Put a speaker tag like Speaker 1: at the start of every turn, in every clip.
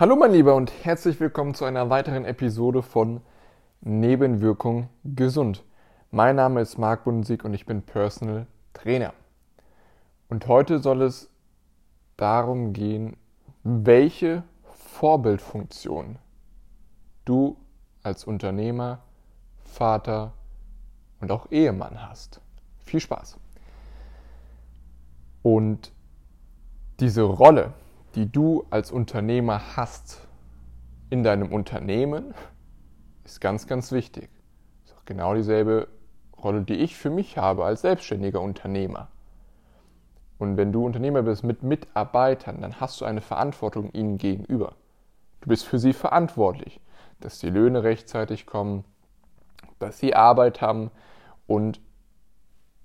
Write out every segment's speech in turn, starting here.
Speaker 1: Hallo mein Lieber und herzlich willkommen zu einer weiteren Episode von Nebenwirkung gesund. Mein Name ist Marc Bundensieck und ich bin Personal Trainer. Und heute soll es darum gehen, welche Vorbildfunktion du als Unternehmer, Vater und auch Ehemann hast. Viel Spaß. Und diese Rolle, die du als Unternehmer hast in deinem Unternehmen, ist ganz, ganz wichtig. Ist auch genau dieselbe Rolle, die ich für mich habe als selbstständiger Unternehmer. Und wenn du Unternehmer bist mit Mitarbeitern, dann hast du eine Verantwortung ihnen gegenüber. Du bist für sie verantwortlich, dass die Löhne rechtzeitig kommen, dass sie Arbeit haben und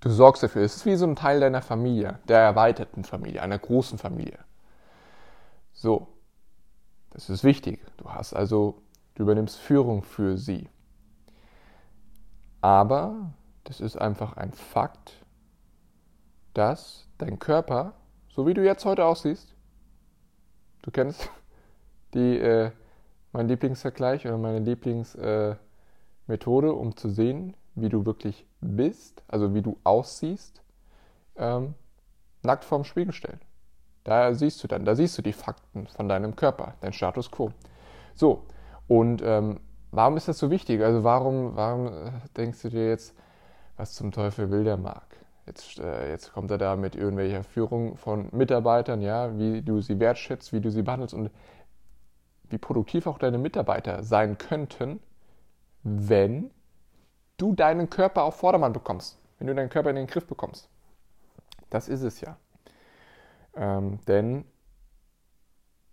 Speaker 1: du sorgst dafür. Es ist wie so ein Teil deiner Familie, der erweiterten Familie, einer großen Familie. So, das ist wichtig. Du hast also, du übernimmst Führung für sie. Aber das ist einfach ein Fakt, dass dein Körper, so wie du jetzt heute aussiehst, du kennst die, äh, mein Lieblingsvergleich oder meine Lieblingsmethode, äh, um zu sehen, wie du wirklich bist, also wie du aussiehst, ähm, nackt vorm Spiegel stellen. Da siehst du dann, da siehst du die Fakten von deinem Körper, dein Status quo. So, und ähm, warum ist das so wichtig? Also warum, warum äh, denkst du dir jetzt, was zum Teufel will der Marc? Jetzt, äh, jetzt kommt er da mit irgendwelcher Führung von Mitarbeitern, ja, wie du sie wertschätzt, wie du sie behandelst und wie produktiv auch deine Mitarbeiter sein könnten, wenn du deinen Körper auf Vordermann bekommst, wenn du deinen Körper in den Griff bekommst. Das ist es ja. Ähm, denn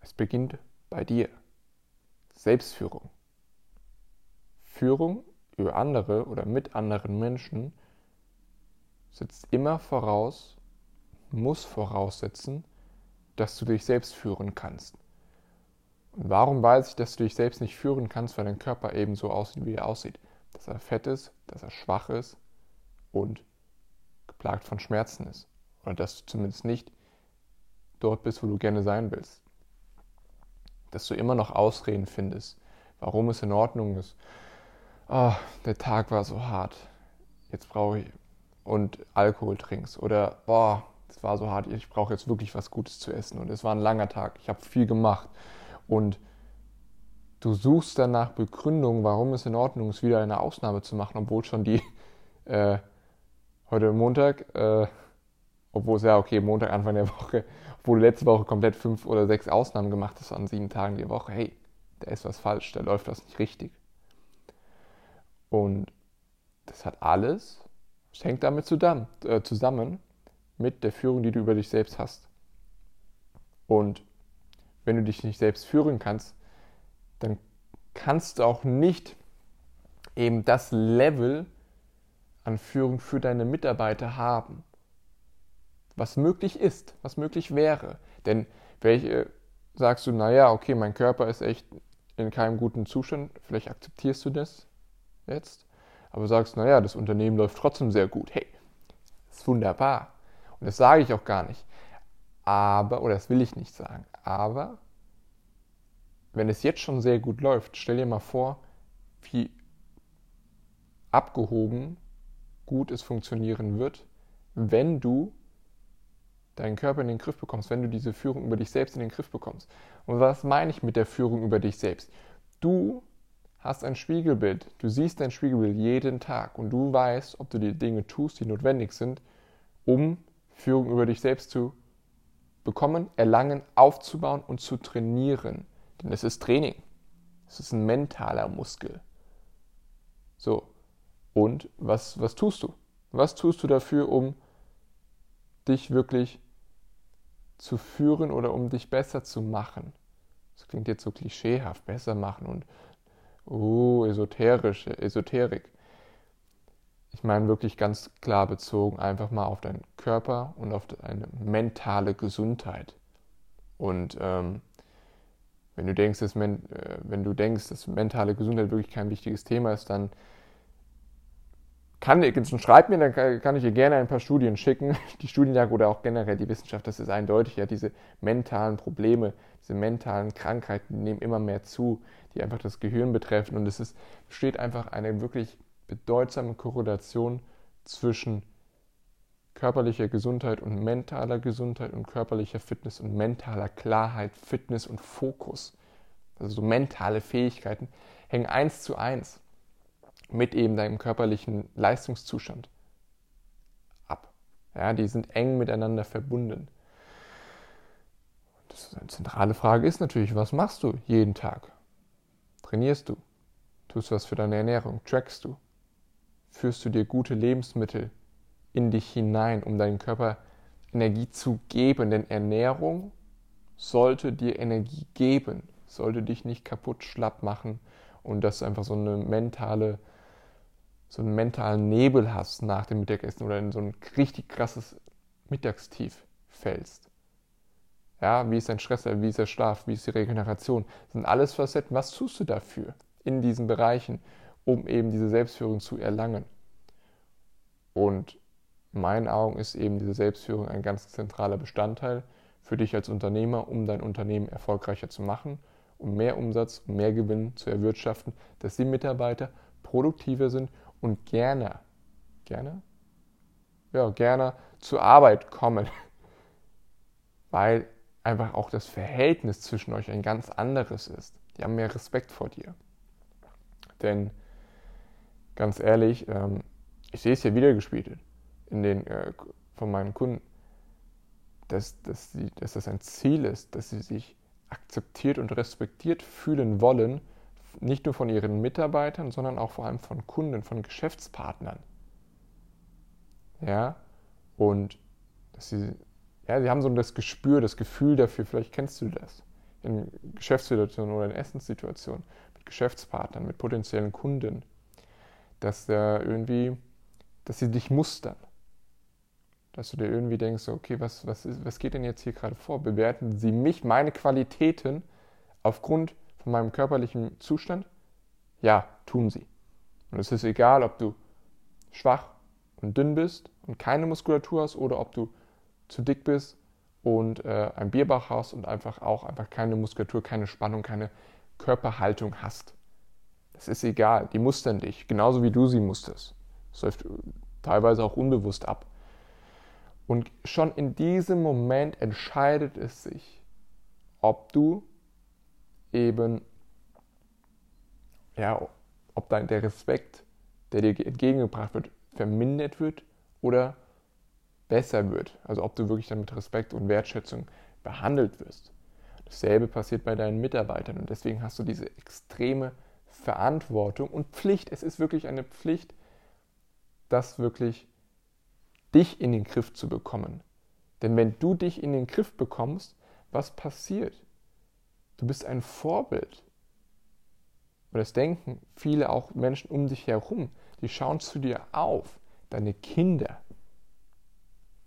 Speaker 1: es beginnt bei dir. Selbstführung. Führung über andere oder mit anderen Menschen setzt immer voraus, muss voraussetzen, dass du dich selbst führen kannst. Und warum weiß ich, dass du dich selbst nicht führen kannst, weil dein Körper eben so aussieht, wie er aussieht? Dass er fett ist, dass er schwach ist und geplagt von Schmerzen ist. Oder dass du zumindest nicht dort bist, wo du gerne sein willst. Dass du immer noch Ausreden findest, warum es in Ordnung ist. Oh, der Tag war so hart, jetzt brauche ich und Alkohol trinkst. Oder boah, es war so hart, ich brauche jetzt wirklich was Gutes zu essen. Und es war ein langer Tag, ich habe viel gemacht. Und du suchst danach Begründung, warum es in Ordnung ist, wieder eine Ausnahme zu machen, obwohl schon die äh, heute Montag, äh, obwohl es ja okay, Montag, Anfang der Woche, obwohl du letzte Woche komplett fünf oder sechs Ausnahmen gemacht hast an sieben Tagen die Woche, hey, da ist was falsch, da läuft was nicht richtig. Und das hat alles, es hängt damit zusammen, äh, zusammen mit der Führung, die du über dich selbst hast. Und wenn du dich nicht selbst führen kannst, dann kannst du auch nicht eben das Level an Führung für deine Mitarbeiter haben was möglich ist, was möglich wäre. Denn welche sagst du, naja, okay, mein Körper ist echt in keinem guten Zustand, vielleicht akzeptierst du das jetzt, aber sagst, naja, das Unternehmen läuft trotzdem sehr gut. Hey, ist wunderbar. Und das sage ich auch gar nicht. Aber, oder das will ich nicht sagen, aber wenn es jetzt schon sehr gut läuft, stell dir mal vor, wie abgehoben gut es funktionieren wird, wenn du deinen Körper in den Griff bekommst, wenn du diese Führung über dich selbst in den Griff bekommst. Und was meine ich mit der Führung über dich selbst? Du hast ein Spiegelbild, du siehst dein Spiegelbild jeden Tag und du weißt, ob du die Dinge tust, die notwendig sind, um Führung über dich selbst zu bekommen, erlangen, aufzubauen und zu trainieren. Denn es ist Training. Es ist ein mentaler Muskel. So. Und was, was tust du? Was tust du dafür, um dich wirklich zu führen oder um dich besser zu machen. Das klingt jetzt so klischeehaft, besser machen und uh, esoterische Esoterik. Ich meine wirklich ganz klar bezogen einfach mal auf deinen Körper und auf deine mentale Gesundheit. Und ähm, wenn du denkst, dass, äh, wenn du denkst, dass mentale Gesundheit wirklich kein wichtiges Thema ist, dann kann, schreibt mir, dann kann ich dir gerne ein paar Studien schicken. Die Studienlage oder auch generell die Wissenschaft, das ist eindeutig. Ja, diese mentalen Probleme, diese mentalen Krankheiten, nehmen immer mehr zu, die einfach das Gehirn betreffen. Und es ist, besteht einfach eine wirklich bedeutsame Korrelation zwischen körperlicher Gesundheit und mentaler Gesundheit und körperlicher Fitness und mentaler Klarheit, Fitness und Fokus. Also so mentale Fähigkeiten hängen eins zu eins mit eben deinem körperlichen Leistungszustand ab. Ja, die sind eng miteinander verbunden. Das eine zentrale Frage ist natürlich, was machst du jeden Tag? Trainierst du? Tust du was für deine Ernährung? Trackst du? Führst du dir gute Lebensmittel in dich hinein, um deinem Körper Energie zu geben? Denn Ernährung sollte dir Energie geben, sollte dich nicht kaputt schlapp machen und das ist einfach so eine mentale so einen mentalen Nebel hast nach dem Mittagessen oder in so ein richtig krasses Mittagstief fällst. Ja, wie ist dein Stress, wie ist der Schlaf, wie ist die Regeneration? Das sind alles Facetten. Was tust du dafür in diesen Bereichen, um eben diese Selbstführung zu erlangen? Und in meinen Augen ist eben diese Selbstführung ein ganz zentraler Bestandteil für dich als Unternehmer, um dein Unternehmen erfolgreicher zu machen, um mehr Umsatz, um mehr Gewinn zu erwirtschaften, dass die Mitarbeiter produktiver sind und gerne, gerne, ja, gerne zur Arbeit kommen, weil einfach auch das Verhältnis zwischen euch ein ganz anderes ist. Die haben mehr Respekt vor dir. Denn ganz ehrlich, ähm, ich sehe es ja wieder gespielt in den, äh, von meinen Kunden, dass, dass, sie, dass das ein Ziel ist, dass sie sich akzeptiert und respektiert fühlen wollen nicht nur von ihren Mitarbeitern, sondern auch vor allem von Kunden, von Geschäftspartnern. Ja, und sie, ja, sie haben so das Gespür, das Gefühl dafür, vielleicht kennst du das, in Geschäftssituationen oder in Essenssituationen, mit Geschäftspartnern, mit potenziellen Kunden, dass da irgendwie, dass sie dich mustern. Dass du dir irgendwie denkst, okay, was, was, ist, was geht denn jetzt hier gerade vor? Bewerten sie mich, meine Qualitäten aufgrund von meinem körperlichen Zustand? Ja, tun sie. Und es ist egal, ob du schwach und dünn bist und keine Muskulatur hast oder ob du zu dick bist und äh, ein Bierbauch hast und einfach auch einfach keine Muskulatur, keine Spannung, keine Körperhaltung hast. Das ist egal, die mustern dich, genauso wie du sie musterst. Das läuft teilweise auch unbewusst ab. Und schon in diesem Moment entscheidet es sich, ob du eben, ja, ob dann der Respekt, der dir entgegengebracht wird, vermindert wird oder besser wird. Also ob du wirklich dann mit Respekt und Wertschätzung behandelt wirst. Dasselbe passiert bei deinen Mitarbeitern und deswegen hast du diese extreme Verantwortung und Pflicht. Es ist wirklich eine Pflicht, das wirklich dich in den Griff zu bekommen. Denn wenn du dich in den Griff bekommst, was passiert? Du bist ein Vorbild. Und das denken viele auch Menschen um dich herum. Die schauen zu dir auf. Deine Kinder.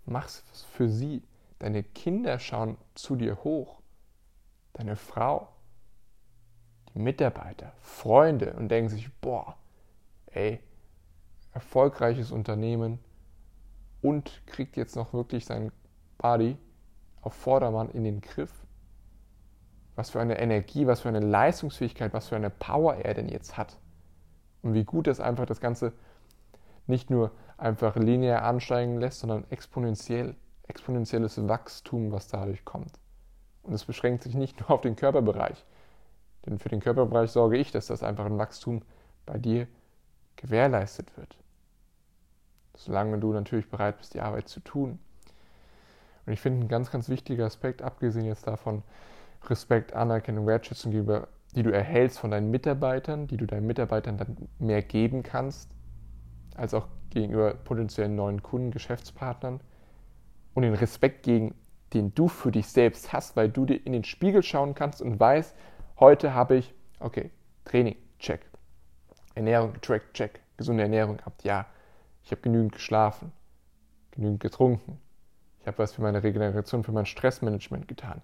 Speaker 1: Mach's für sie. Deine Kinder schauen zu dir hoch. Deine Frau. Die Mitarbeiter. Freunde. Und denken sich, boah, ey, erfolgreiches Unternehmen und kriegt jetzt noch wirklich seinen Body auf Vordermann in den Griff was für eine Energie, was für eine Leistungsfähigkeit, was für eine Power er denn jetzt hat. Und wie gut es einfach das Ganze nicht nur einfach linear ansteigen lässt, sondern exponentiell, exponentielles Wachstum, was dadurch kommt. Und es beschränkt sich nicht nur auf den Körperbereich. Denn für den Körperbereich sorge ich, dass das einfach ein Wachstum bei dir gewährleistet wird. Solange du natürlich bereit bist, die Arbeit zu tun. Und ich finde ein ganz, ganz wichtiger Aspekt, abgesehen jetzt davon, Respekt, Anerkennung, Wertschätzung gegenüber, die du erhältst von deinen Mitarbeitern, die du deinen Mitarbeitern dann mehr geben kannst, als auch gegenüber potenziellen neuen Kunden, Geschäftspartnern und den Respekt gegen den du für dich selbst hast, weil du dir in den Spiegel schauen kannst und weißt, heute habe ich, okay, Training, check. Ernährung, track, check. Gesunde Ernährung gehabt, ja. Ich habe genügend geschlafen, genügend getrunken. Ich habe was für meine Regeneration, für mein Stressmanagement getan.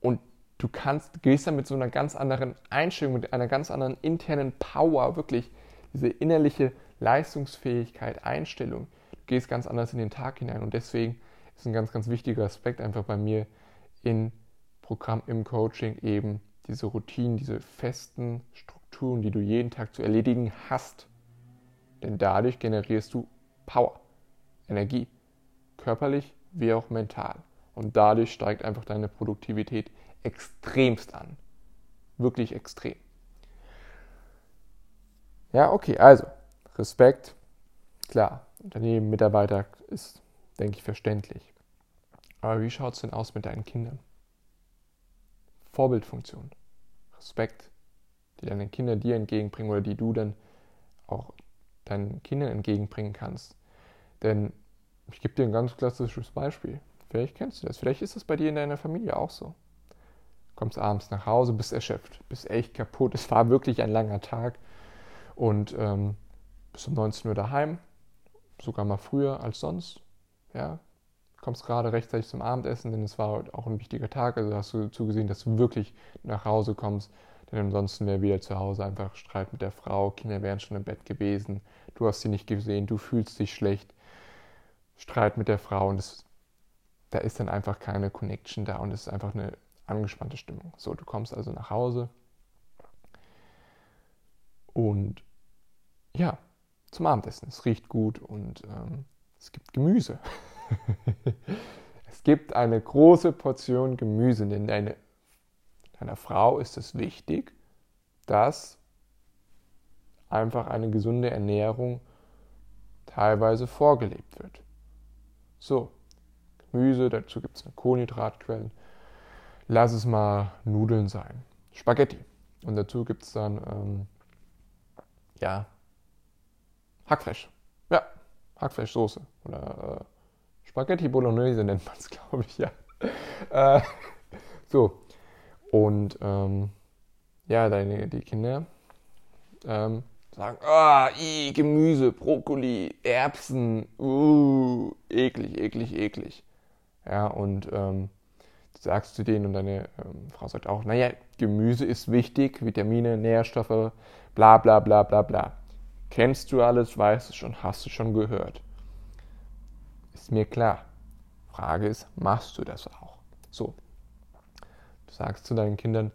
Speaker 1: Und du kannst, gehst dann mit so einer ganz anderen Einstellung, mit einer ganz anderen internen Power, wirklich diese innerliche Leistungsfähigkeit, Einstellung. Du gehst ganz anders in den Tag hinein und deswegen ist ein ganz, ganz wichtiger Aspekt einfach bei mir im Programm, im Coaching eben diese Routinen, diese festen Strukturen, die du jeden Tag zu erledigen hast. Denn dadurch generierst du Power, Energie, körperlich wie auch mental. Und dadurch steigt einfach deine Produktivität extremst an. Wirklich extrem. Ja, okay, also Respekt, klar, Unternehmen, Mitarbeiter ist, denke ich, verständlich. Aber wie schaut es denn aus mit deinen Kindern? Vorbildfunktion, Respekt, die deine Kinder dir entgegenbringen oder die du dann auch deinen Kindern entgegenbringen kannst. Denn ich gebe dir ein ganz klassisches Beispiel. Vielleicht kennst du das. Vielleicht ist das bei dir in deiner Familie auch so. Kommst abends nach Hause, bist erschöpft, bist echt kaputt. Es war wirklich ein langer Tag und ähm, bist um 19 Uhr daheim, sogar mal früher als sonst. Ja, kommst gerade rechtzeitig zum Abendessen, denn es war auch ein wichtiger Tag. Also hast du zugesehen, dass du wirklich nach Hause kommst. Denn ansonsten wäre wieder zu Hause einfach Streit mit der Frau, Kinder wären schon im Bett gewesen, du hast sie nicht gesehen, du fühlst dich schlecht, Streit mit der Frau und das, da ist dann einfach keine Connection da und es ist einfach eine angespannte Stimmung. So, du kommst also nach Hause und ja, zum Abendessen. Es riecht gut und ähm, es gibt Gemüse. es gibt eine große Portion Gemüse, denn deine, deiner Frau ist es wichtig, dass einfach eine gesunde Ernährung teilweise vorgelebt wird. So, Gemüse, dazu gibt es eine Kohlenhydratquelle. Lass es mal Nudeln sein. Spaghetti. Und dazu gibt es dann, ähm, ja, Hackfleisch. Ja, Hackfleischsoße. Oder äh, Spaghetti Bolognese nennt man es, glaube ich, ja. äh, so. Und ähm, ja, deine, die Kinder ähm, sagen, ah, oh, Gemüse, Brokkoli, Erbsen, uh, eklig, eklig, eklig. Ja, und ähm, sagst du denen und deine ähm, Frau sagt auch, naja, Gemüse ist wichtig, Vitamine, Nährstoffe, bla bla bla bla bla. Kennst du alles, weißt du schon, hast du schon gehört. Ist mir klar. Frage ist, machst du das auch? So. Du sagst zu deinen Kindern,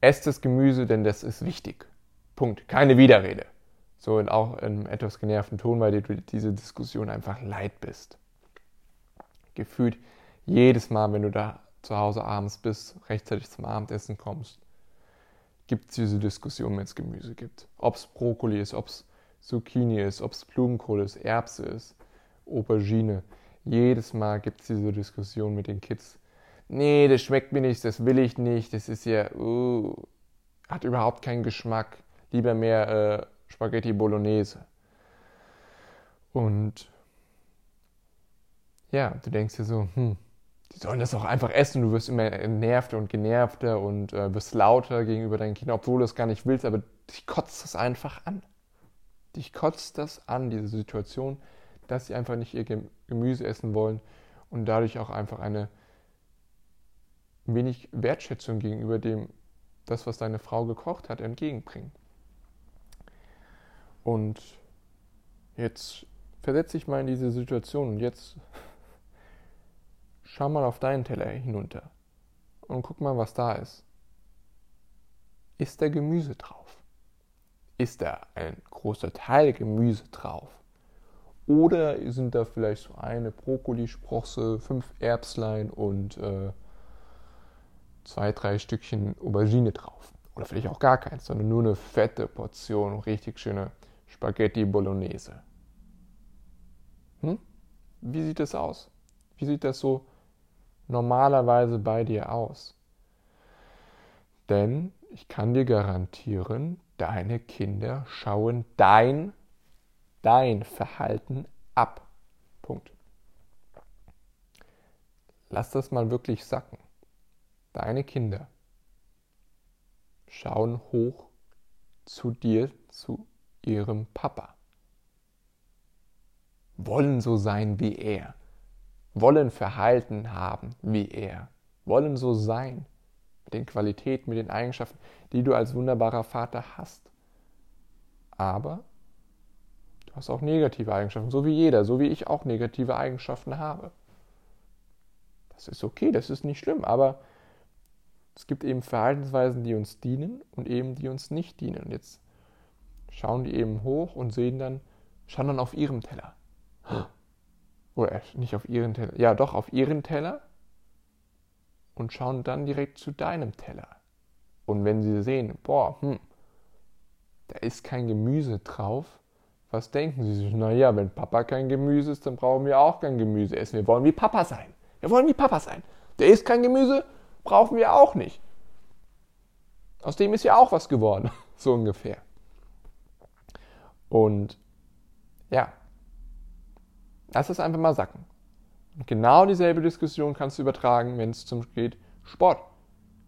Speaker 1: esst das Gemüse, denn das ist wichtig. Punkt. Keine Widerrede. So und auch in etwas genervten Ton, weil du diese Diskussion einfach leid bist. Gefühlt jedes Mal, wenn du da zu Hause abends bist, rechtzeitig zum Abendessen kommst, gibt es diese Diskussion, wenn es Gemüse gibt. Ob es Brokkoli ist, ob es Zucchini ist, ob es Blumenkohl ist, Erbse ist, Aubergine. Jedes Mal gibt es diese Diskussion mit den Kids. Nee, das schmeckt mir nicht, das will ich nicht, das ist ja, uh, hat überhaupt keinen Geschmack. Lieber mehr äh, Spaghetti Bolognese. Und ja, du denkst dir so, hm, die sollen das auch einfach essen. Du wirst immer nervter und genervter und äh, wirst lauter gegenüber deinen Kindern, obwohl du es gar nicht willst, aber dich kotzt das einfach an. Dich kotzt das an, diese Situation, dass sie einfach nicht ihr Gemüse essen wollen und dadurch auch einfach eine wenig Wertschätzung gegenüber dem, das, was deine Frau gekocht hat, entgegenbringen. Und jetzt versetze ich mal in diese Situation und jetzt schau mal auf deinen Teller hinunter und guck mal, was da ist. Ist da Gemüse drauf? Ist da ein großer Teil Gemüse drauf? Oder sind da vielleicht so eine Brokkolisprosse, fünf Erbslein und äh, zwei, drei Stückchen Aubergine drauf? Oder vielleicht auch gar keins, sondern nur eine fette Portion, richtig schöne Spaghetti Bolognese. Hm? Wie sieht das aus? Wie sieht das so normalerweise bei dir aus? Denn ich kann dir garantieren, deine Kinder schauen dein, dein Verhalten ab. Punkt. Lass das mal wirklich sacken. Deine Kinder schauen hoch zu dir, zu ihrem Papa. Wollen so sein wie er. Wollen Verhalten haben wie er. Wollen so sein mit den Qualitäten, mit den Eigenschaften, die du als wunderbarer Vater hast. Aber Du hast auch negative Eigenschaften, so wie jeder, so wie ich auch negative Eigenschaften habe. Das ist okay, das ist nicht schlimm, aber es gibt eben Verhaltensweisen, die uns dienen und eben die uns nicht dienen. Und jetzt schauen die eben hoch und sehen dann, schauen dann auf ihrem Teller. Oder nicht auf ihren Teller, ja doch auf ihren Teller und schauen dann direkt zu deinem Teller. Und wenn sie sehen, boah, hm, da ist kein Gemüse drauf, was denken sie sich? Naja, wenn Papa kein Gemüse ist, dann brauchen wir auch kein Gemüse essen. Wir wollen wie Papa sein. Wir wollen wie Papa sein. Der isst kein Gemüse, brauchen wir auch nicht. Aus dem ist ja auch was geworden, so ungefähr. Und ja, lass es einfach mal sacken. Und genau dieselbe Diskussion kannst du übertragen, wenn es zum geht Sport.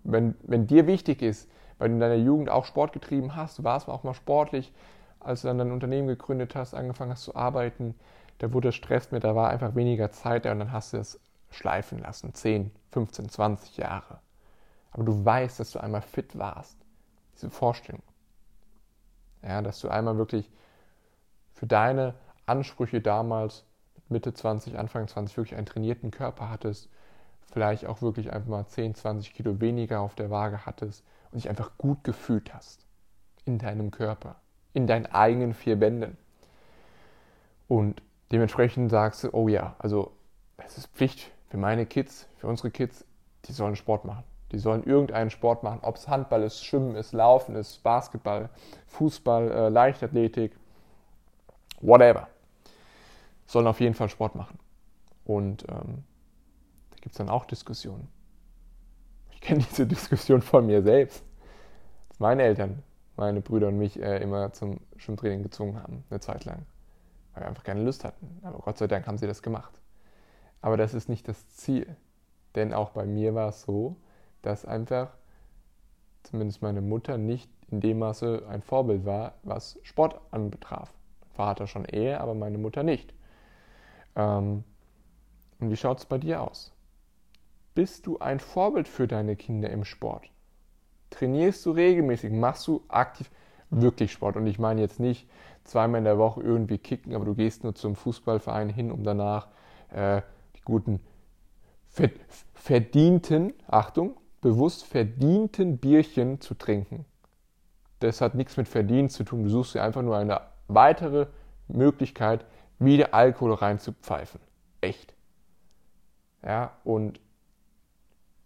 Speaker 1: Wenn, wenn dir wichtig ist, weil du in deiner Jugend auch Sport getrieben hast, du warst auch mal sportlich, als du dann dein Unternehmen gegründet hast, angefangen hast zu arbeiten, da wurde Stress mit, da war einfach weniger Zeit da und dann hast du es schleifen lassen. 10, 15, 20 Jahre. Aber du weißt, dass du einmal fit warst. Diese Vorstellung. Ja, dass du einmal wirklich für deine Ansprüche damals Mitte 20, Anfang 20 wirklich einen trainierten Körper hattest, vielleicht auch wirklich einfach mal 10, 20 Kilo weniger auf der Waage hattest und dich einfach gut gefühlt hast in deinem Körper, in deinen eigenen vier Wänden. Und dementsprechend sagst du, oh ja, also es ist Pflicht für meine Kids, für unsere Kids, die sollen Sport machen. Die sollen irgendeinen Sport machen, ob es Handball ist, Schwimmen ist, Laufen ist, Basketball, Fußball, äh, Leichtathletik, whatever. Sollen auf jeden Fall Sport machen. Und ähm, da gibt es dann auch Diskussionen. Ich kenne diese Diskussion von mir selbst. Dass meine Eltern, meine Brüder und mich äh, immer zum Schwimmtraining gezwungen haben, eine Zeit lang. Weil wir einfach keine Lust hatten. Aber Gott sei Dank haben sie das gemacht. Aber das ist nicht das Ziel. Denn auch bei mir war es so, dass einfach zumindest meine Mutter nicht in dem Maße ein Vorbild war, was Sport anbetraf. Vater schon eher, aber meine Mutter nicht. Ähm, und wie schaut es bei dir aus? Bist du ein Vorbild für deine Kinder im Sport? Trainierst du regelmäßig? Machst du aktiv wirklich Sport? Und ich meine jetzt nicht zweimal in der Woche irgendwie kicken, aber du gehst nur zum Fußballverein hin, um danach äh, guten, verdienten, Achtung, bewusst verdienten Bierchen zu trinken. Das hat nichts mit verdient zu tun. Du suchst dir einfach nur eine weitere Möglichkeit, wieder Alkohol reinzupfeifen. Echt. Ja, und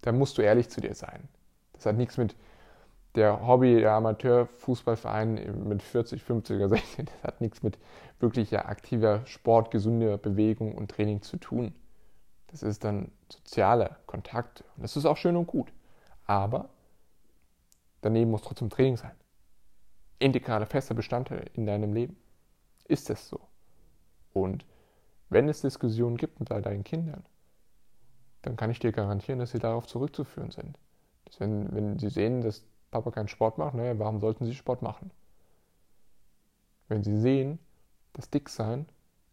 Speaker 1: da musst du ehrlich zu dir sein. Das hat nichts mit der Hobby, der Amateurfußballverein mit 40, 50 oder 60, das hat nichts mit wirklicher aktiver Sport, gesunder Bewegung und Training zu tun. Das ist dann sozialer Kontakt. Und das ist auch schön und gut. Aber daneben muss trotzdem Training sein. Integraler, fester Bestandteil in deinem Leben. Ist es so? Und wenn es Diskussionen gibt mit deinen Kindern, dann kann ich dir garantieren, dass sie darauf zurückzuführen sind. Dass wenn, wenn sie sehen, dass Papa keinen Sport macht, naja, warum sollten sie Sport machen? Wenn sie sehen, dass Dicksein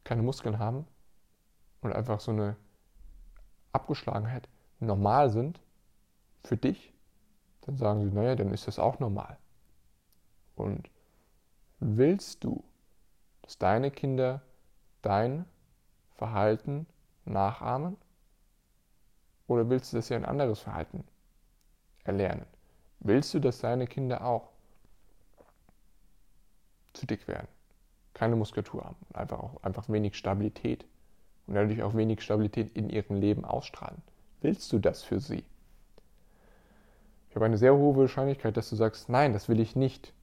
Speaker 1: keine Muskeln haben und einfach so eine Abgeschlagenheit normal sind für dich, dann sagen sie, naja, dann ist das auch normal. Und willst du, dass deine Kinder dein Verhalten nachahmen? Oder willst du, dass sie ein anderes Verhalten erlernen? Willst du, dass deine Kinder auch zu dick werden, keine Muskulatur haben, einfach auch einfach wenig Stabilität und dadurch auch wenig Stabilität in ihrem Leben ausstrahlen. Willst du das für sie? Ich habe eine sehr hohe Wahrscheinlichkeit, dass du sagst, nein, das will ich nicht.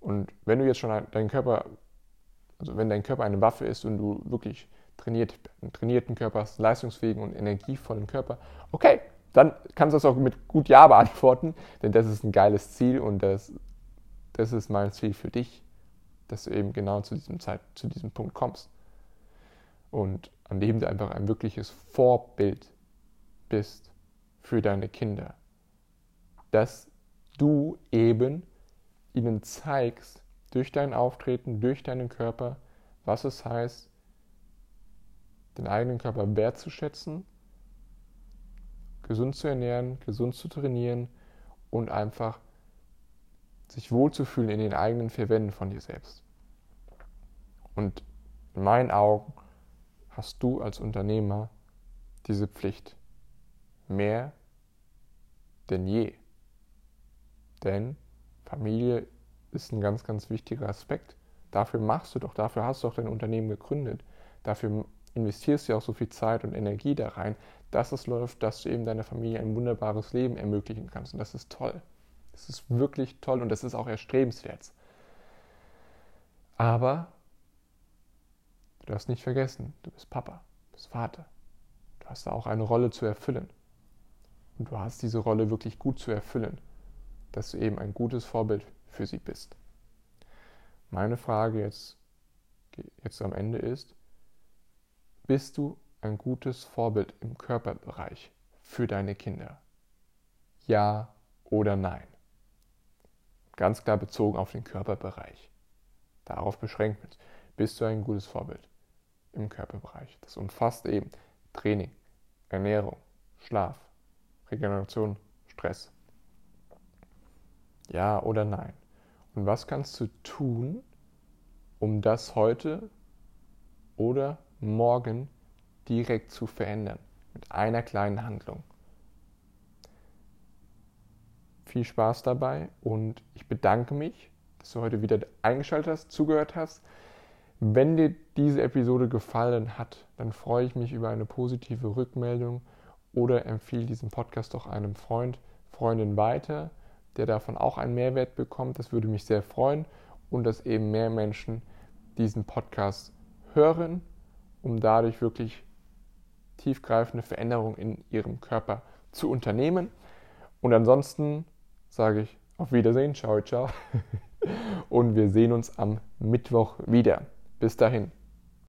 Speaker 1: Und wenn du jetzt schon deinen Körper, also wenn dein Körper eine Waffe ist und du wirklich trainiert, einen trainierten Körper hast, einen leistungsfähigen und energievollen Körper, okay, dann kannst du das auch mit gut Ja beantworten, denn das ist ein geiles Ziel und das, das ist mein Ziel für dich, dass du eben genau zu diesem, Zeit, zu diesem Punkt kommst und an dem du einfach ein wirkliches Vorbild bist für deine Kinder. Dass du eben ihnen zeigst, durch dein Auftreten, durch deinen Körper, was es heißt, den eigenen Körper wertzuschätzen, gesund zu ernähren, gesund zu trainieren und einfach sich wohlzufühlen in den eigenen vier Wänden von dir selbst. Und in meinen Augen hast du als Unternehmer diese Pflicht. Mehr denn je. Denn Familie ist ein ganz, ganz wichtiger Aspekt. Dafür machst du doch, dafür hast du doch dein Unternehmen gegründet. Dafür investierst du ja auch so viel Zeit und Energie da rein, dass es läuft, dass du eben deiner Familie ein wunderbares Leben ermöglichen kannst. Und das ist toll. Das ist wirklich toll und das ist auch erstrebenswert. Aber du darfst nicht vergessen, du bist Papa, du bist Vater. Du hast da auch eine Rolle zu erfüllen. Und du hast diese Rolle wirklich gut zu erfüllen, dass du eben ein gutes Vorbild für sie bist. Meine Frage jetzt, jetzt am Ende ist, bist du ein gutes Vorbild im Körperbereich für deine Kinder? Ja oder nein? Ganz klar bezogen auf den Körperbereich. Darauf beschränkt wird. Bist du ein gutes Vorbild im Körperbereich? Das umfasst eben Training, Ernährung, Schlaf, Regeneration, Stress. Ja oder nein? Und was kannst du tun, um das heute oder morgen direkt zu verändern? Mit einer kleinen Handlung. Viel Spaß dabei und ich bedanke mich, dass du heute wieder eingeschaltet hast, zugehört hast. Wenn dir diese Episode gefallen hat, dann freue ich mich über eine positive Rückmeldung oder empfehle diesen Podcast doch einem Freund, Freundin weiter der davon auch einen Mehrwert bekommt. Das würde mich sehr freuen und dass eben mehr Menschen diesen Podcast hören, um dadurch wirklich tiefgreifende Veränderungen in ihrem Körper zu unternehmen. Und ansonsten sage ich auf Wiedersehen, ciao, ciao. Und wir sehen uns am Mittwoch wieder. Bis dahin.